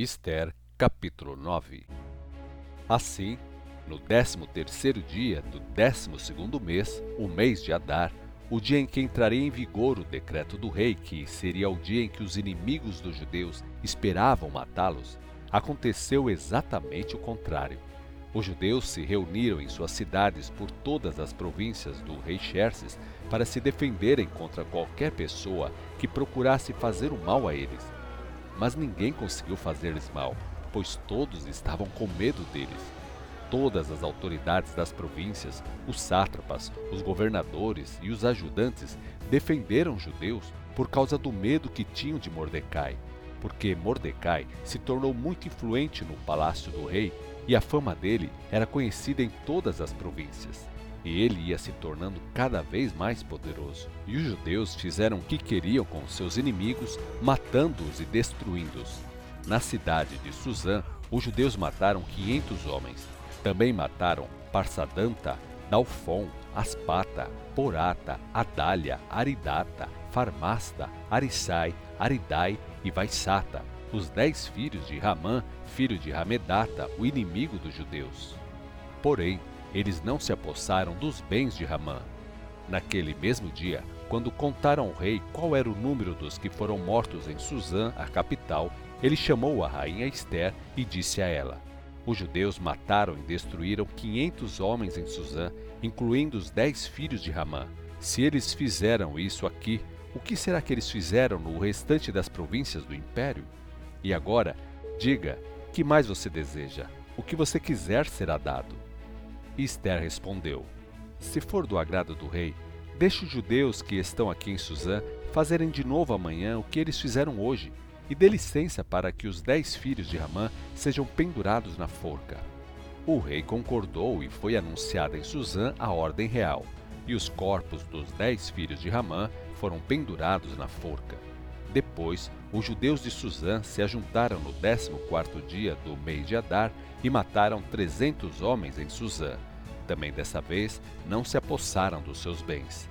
Esther, capítulo 9 Assim, no décimo terceiro dia do décimo segundo mês, o mês de Adar, o dia em que entraria em vigor o decreto do rei, que seria o dia em que os inimigos dos judeus esperavam matá-los, aconteceu exatamente o contrário. Os judeus se reuniram em suas cidades por todas as províncias do rei Xerxes para se defenderem contra qualquer pessoa que procurasse fazer o mal a eles mas ninguém conseguiu fazer-lhes mal, pois todos estavam com medo deles. Todas as autoridades das províncias, os sátrapas, os governadores e os ajudantes defenderam os judeus por causa do medo que tinham de Mordecai, porque Mordecai se tornou muito influente no palácio do rei e a fama dele era conhecida em todas as províncias e ele ia se tornando cada vez mais poderoso. E os judeus fizeram o que queriam com seus inimigos, matando-os e destruindo-os. Na cidade de Suzã, os judeus mataram 500 homens. Também mataram Parsadanta, Dalfon, Aspata, Porata, Adália, Aridata, Farmasta, Arissai, Aridai e Vaisata, os dez filhos de Ramã, filho de Ramedata, o inimigo dos judeus. Porém, eles não se apossaram dos bens de Ramã. Naquele mesmo dia, quando contaram ao rei qual era o número dos que foram mortos em Suzã, a capital, ele chamou a rainha Esther e disse a ela: Os judeus mataram e destruíram quinhentos homens em Suzã, incluindo os dez filhos de Ramã. Se eles fizeram isso aqui, o que será que eles fizeram no restante das províncias do império? E agora, diga, que mais você deseja? O que você quiser será dado. Esther respondeu: Se for do agrado do rei, deixe os judeus que estão aqui em Suzã fazerem de novo amanhã o que eles fizeram hoje, e dê licença para que os dez filhos de Ramã sejam pendurados na forca. O rei concordou e foi anunciada em Suzã a ordem real, e os corpos dos dez filhos de Ramã foram pendurados na forca. Depois, os judeus de Suzã se ajuntaram no décimo quarto dia do mês de Adar e mataram trezentos homens em Suzã. Também dessa vez não se apossaram dos seus bens.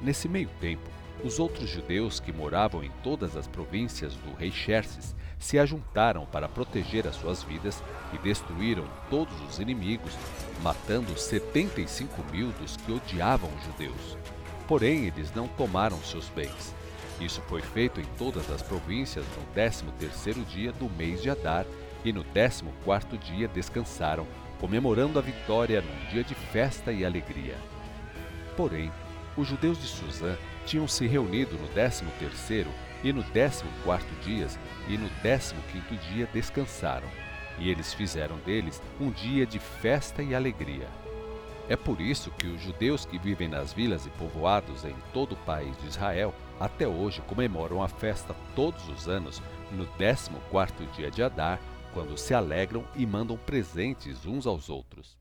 Nesse meio tempo, os outros judeus que moravam em todas as províncias do rei Xerxes se ajuntaram para proteger as suas vidas e destruíram todos os inimigos, matando 75 mil dos que odiavam os judeus. Porém, eles não tomaram seus bens isso foi feito em todas as províncias no décimo terceiro dia do mês de Adar, e no décimo quarto dia descansaram, comemorando a vitória num dia de festa e alegria. Porém, os judeus de Suzã tinham se reunido no décimo terceiro e no décimo quarto dias, e no décimo quinto dia descansaram, e eles fizeram deles um dia de festa e alegria. É por isso que os judeus que vivem nas vilas e povoados em todo o país de Israel até hoje comemoram a festa todos os anos no 14º dia de Adar, quando se alegram e mandam presentes uns aos outros.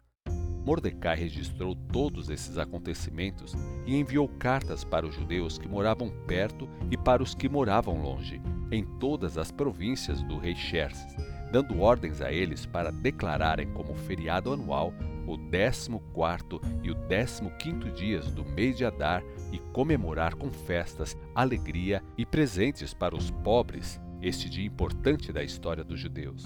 Mordecai registrou todos esses acontecimentos e enviou cartas para os judeus que moravam perto e para os que moravam longe, em todas as províncias do rei Xerxes, dando ordens a eles para declararem como feriado anual o 14 e o 15 dias do mês de Adar e comemorar com festas, alegria e presentes para os pobres este dia importante da história dos judeus.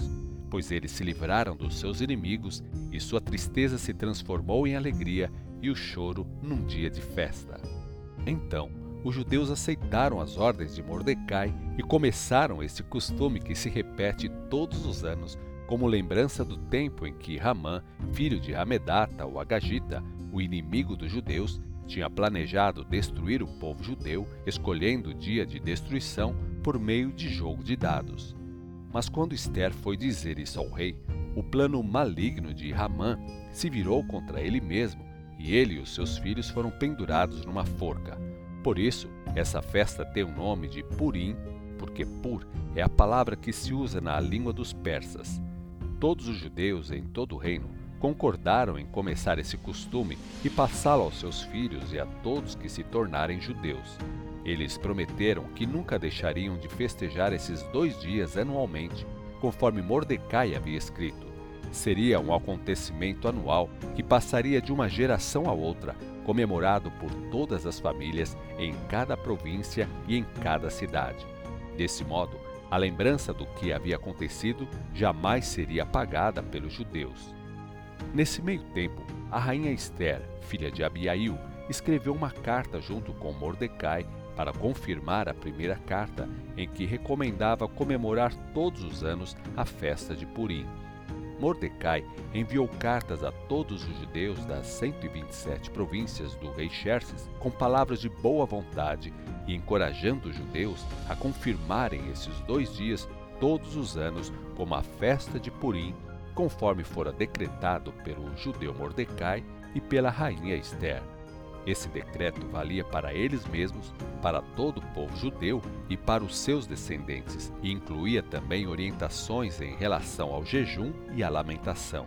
Pois eles se livraram dos seus inimigos e sua tristeza se transformou em alegria e o choro num dia de festa. Então, os judeus aceitaram as ordens de Mordecai e começaram esse costume que se repete todos os anos como lembrança do tempo em que Ramã, filho de Hamedata, o Agagita, o inimigo dos judeus, tinha planejado destruir o povo judeu, escolhendo o dia de destruição por meio de jogo de dados. Mas quando Esther foi dizer isso ao rei, o plano maligno de Ramã se virou contra ele mesmo, e ele e os seus filhos foram pendurados numa forca. Por isso, essa festa tem o nome de Purim, porque Pur é a palavra que se usa na língua dos persas. Todos os judeus em todo o reino concordaram em começar esse costume e passá-lo aos seus filhos e a todos que se tornarem judeus. Eles prometeram que nunca deixariam de festejar esses dois dias anualmente, conforme Mordecai havia escrito. Seria um acontecimento anual que passaria de uma geração a outra, comemorado por todas as famílias em cada província e em cada cidade. Desse modo, A lembrança do que havia acontecido jamais seria apagada pelos judeus. Nesse meio tempo, a rainha Esther, filha de Abiail, escreveu uma carta junto com Mordecai para confirmar a primeira carta em que recomendava comemorar todos os anos a festa de Purim. Mordecai enviou cartas a todos os judeus das 127 províncias do rei Xerxes com palavras de boa vontade e encorajando os judeus a confirmarem esses dois dias todos os anos como a festa de Purim, conforme fora decretado pelo judeu Mordecai e pela rainha Esther. Esse decreto valia para eles mesmos, para todo o povo judeu e para os seus descendentes, e incluía também orientações em relação ao jejum e à lamentação.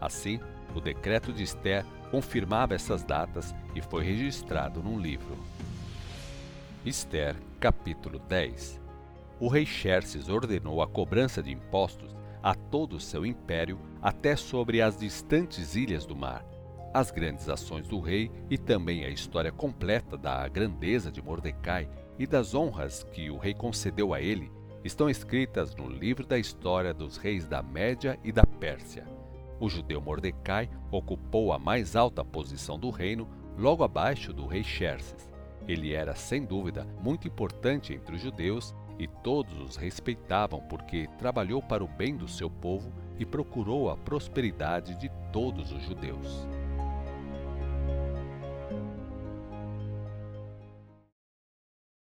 Assim, o decreto de Esther confirmava essas datas e foi registrado num livro. Esther, capítulo 10 O rei Xerxes ordenou a cobrança de impostos a todo o seu império, até sobre as distantes ilhas do mar as grandes ações do rei e também a história completa da grandeza de Mordecai e das honras que o rei concedeu a ele estão escritas no livro da história dos reis da Média e da Pérsia. O judeu Mordecai ocupou a mais alta posição do reino, logo abaixo do rei Xerxes. Ele era, sem dúvida, muito importante entre os judeus e todos os respeitavam porque trabalhou para o bem do seu povo e procurou a prosperidade de todos os judeus.